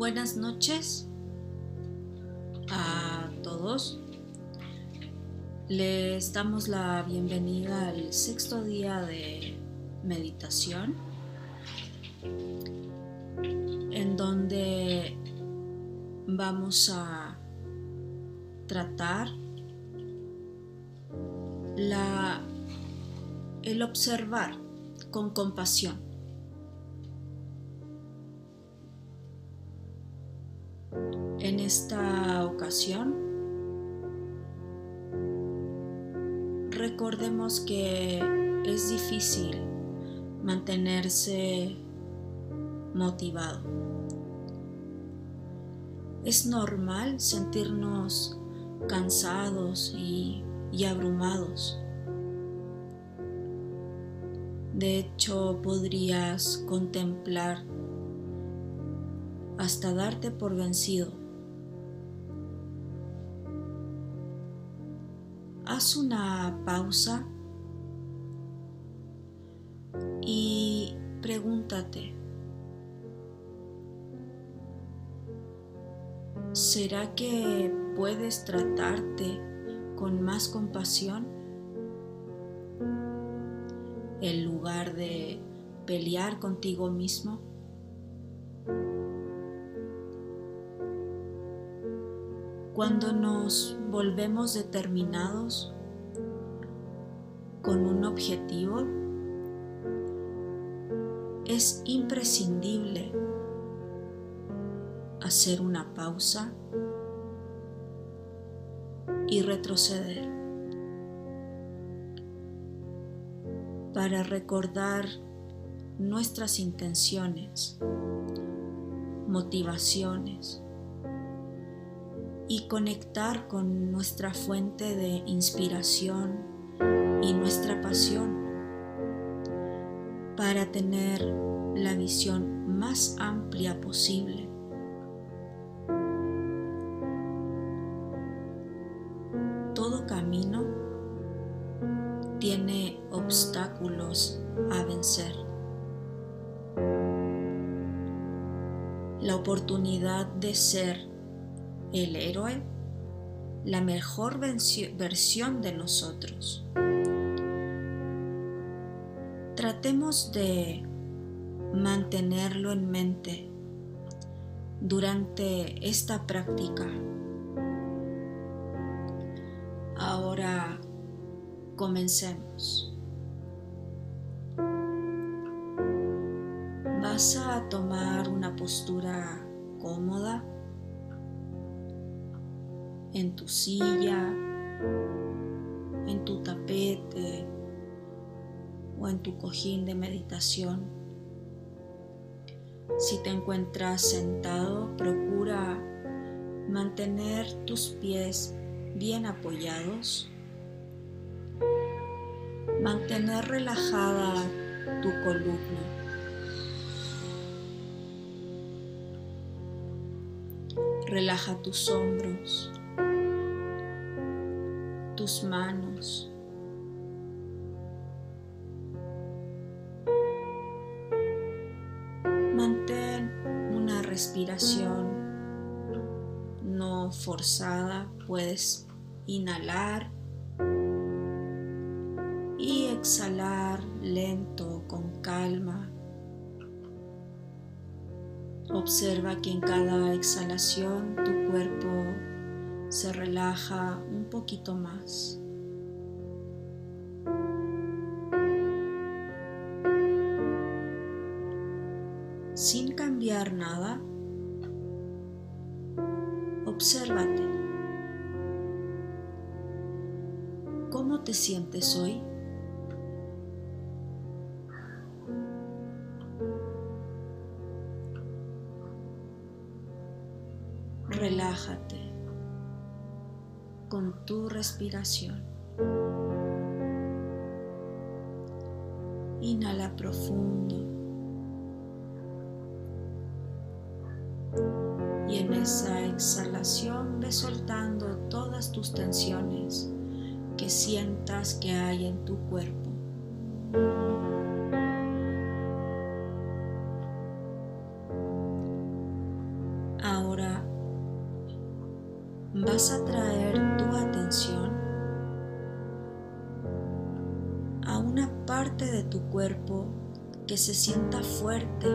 Buenas noches a todos. Les damos la bienvenida al sexto día de meditación, en donde vamos a tratar la, el observar con compasión. Esta ocasión, recordemos que es difícil mantenerse motivado. Es normal sentirnos cansados y, y abrumados. De hecho, podrías contemplar hasta darte por vencido. Haz una pausa y pregúntate, ¿será que puedes tratarte con más compasión en lugar de pelear contigo mismo? Cuando nos volvemos determinados con un objetivo, es imprescindible hacer una pausa y retroceder para recordar nuestras intenciones, motivaciones, y conectar con nuestra fuente de inspiración y nuestra pasión para tener la visión más amplia posible. Todo camino tiene obstáculos a vencer. La oportunidad de ser el héroe, la mejor versión de nosotros. Tratemos de mantenerlo en mente durante esta práctica. Ahora comencemos. Vas a tomar una postura cómoda en tu silla, en tu tapete o en tu cojín de meditación. Si te encuentras sentado, procura mantener tus pies bien apoyados, mantener relajada tu columna. Relaja tus hombros tus manos. Mantén una respiración no forzada. Puedes inhalar y exhalar lento, con calma. Observa que en cada exhalación tu cuerpo se relaja un poquito más. Sin cambiar nada, obsérvate. ¿Cómo te sientes hoy? Respiración. Inhala profundo. Y en esa exhalación ve soltando todas tus tensiones que sientas que hay en tu cuerpo. vas a traer a una parte de tu cuerpo que se sienta fuerte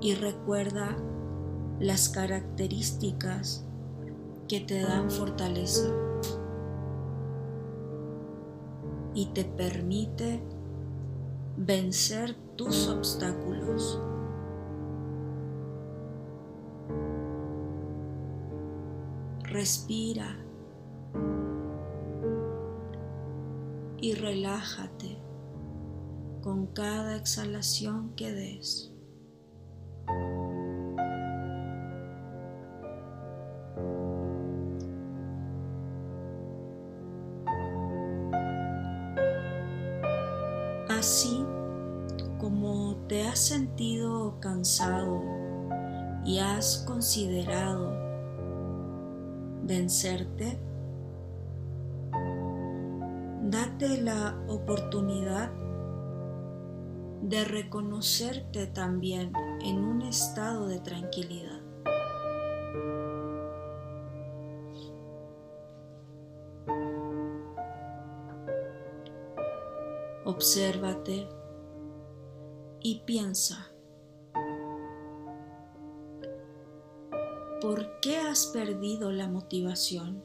y recuerda las características que te dan fortaleza y te permite vencer tus obstáculos. Respira y relájate con cada exhalación que des. Así como te has sentido cansado y has considerado vencerte, date la oportunidad de reconocerte también en un estado de tranquilidad. Obsérvate y piensa. ¿Por qué has perdido la motivación?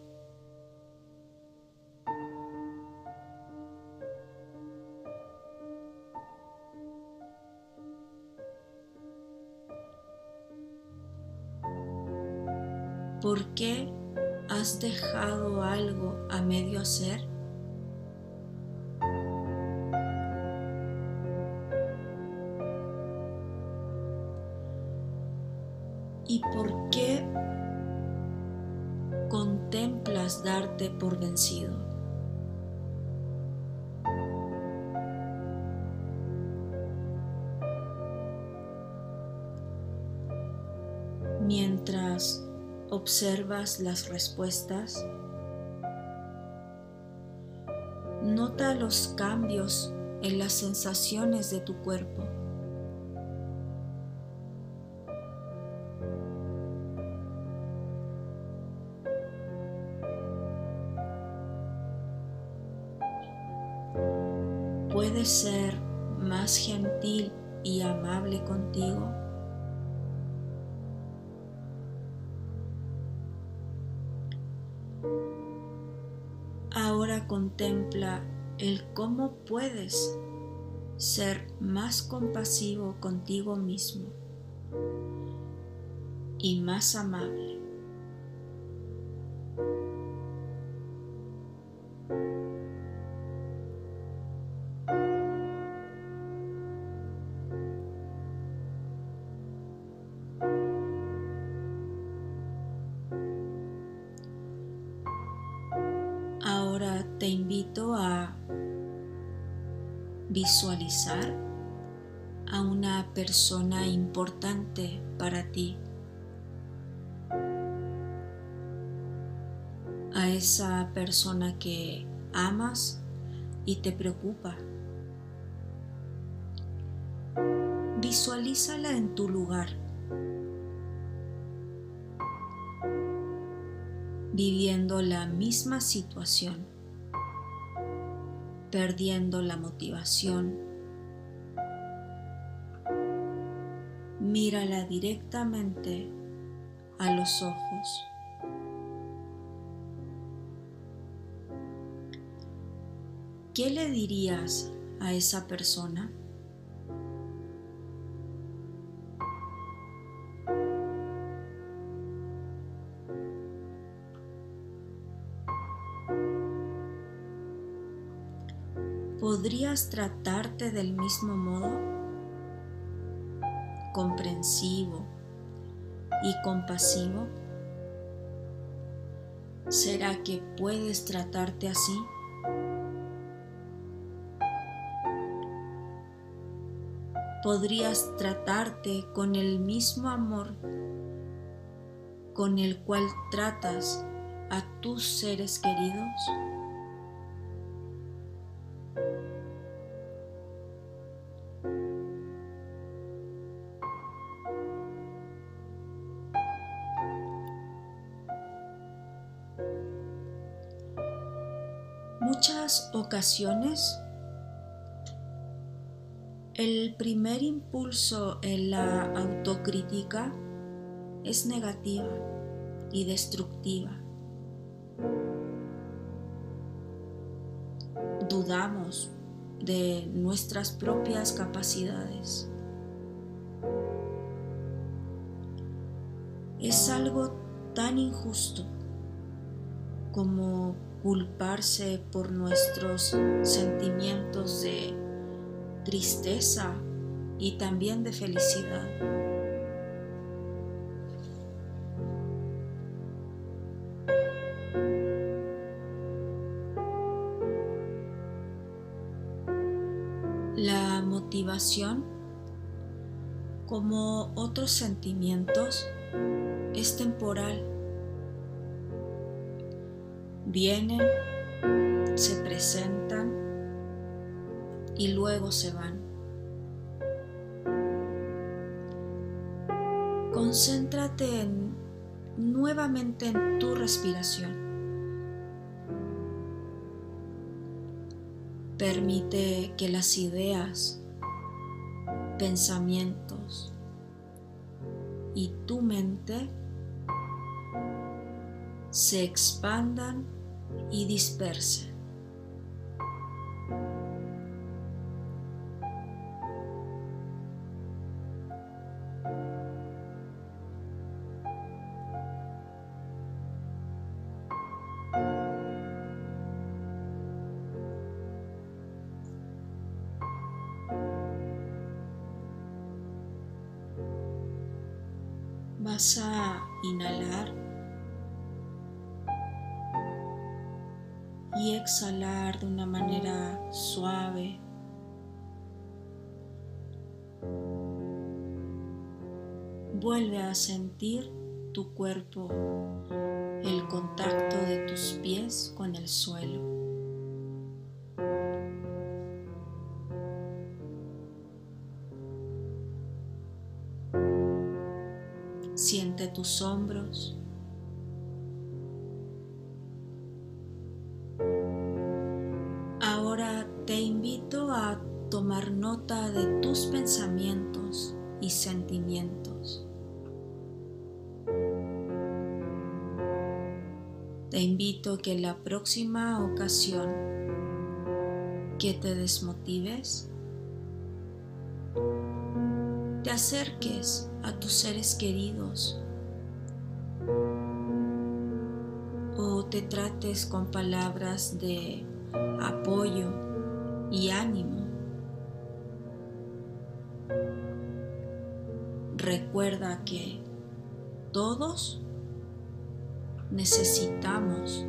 ¿Por qué has dejado algo a medio hacer? Mientras observas las respuestas, nota los cambios en las sensaciones de tu cuerpo. Más gentil y amable contigo? Ahora contempla el cómo puedes ser más compasivo contigo mismo y más amable. Te invito a visualizar a una persona importante para ti, a esa persona que amas y te preocupa. Visualízala en tu lugar viviendo la misma situación, perdiendo la motivación. Mírala directamente a los ojos. ¿Qué le dirías a esa persona? ¿Podrías tratarte del mismo modo? Comprensivo y compasivo. ¿Será que puedes tratarte así? ¿Podrías tratarte con el mismo amor con el cual tratas a tus seres queridos? Muchas ocasiones el primer impulso en la autocrítica es negativa y destructiva. Dudamos de nuestras propias capacidades. Es algo tan injusto como culparse por nuestros sentimientos de tristeza y también de felicidad. La motivación, como otros sentimientos, es temporal. Vienen, se presentan y luego se van. Concéntrate nuevamente en tu respiración. Permite que las ideas, pensamientos y tu mente se expandan y dispersen. Vas a inhalar y exhalar de una manera suave. Vuelve a sentir tu cuerpo, el contacto de tus pies con el suelo. Siente tus hombros. Nota de tus pensamientos y sentimientos. Te invito a que la próxima ocasión que te desmotives, te acerques a tus seres queridos o te trates con palabras de apoyo y ánimo. Recuerda que todos necesitamos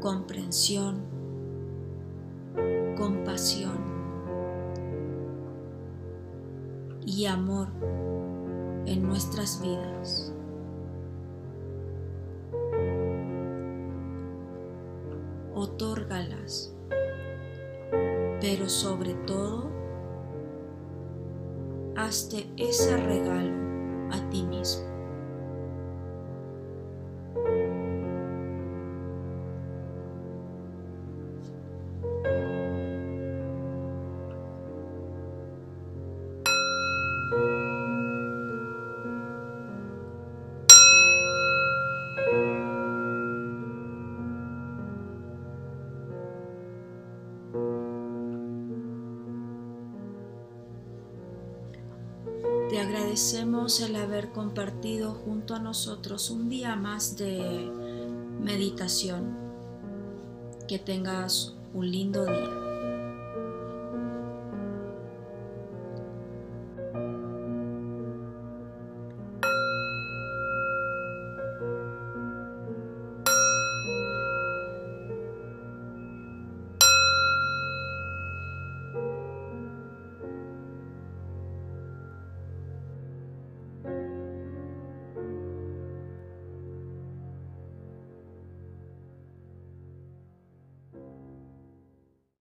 comprensión, compasión y amor en nuestras vidas. Otórgalas, pero sobre todo, hazte ese regalo a ti mismo. Agradecemos el haber compartido junto a nosotros un día más de meditación. Que tengas un lindo día.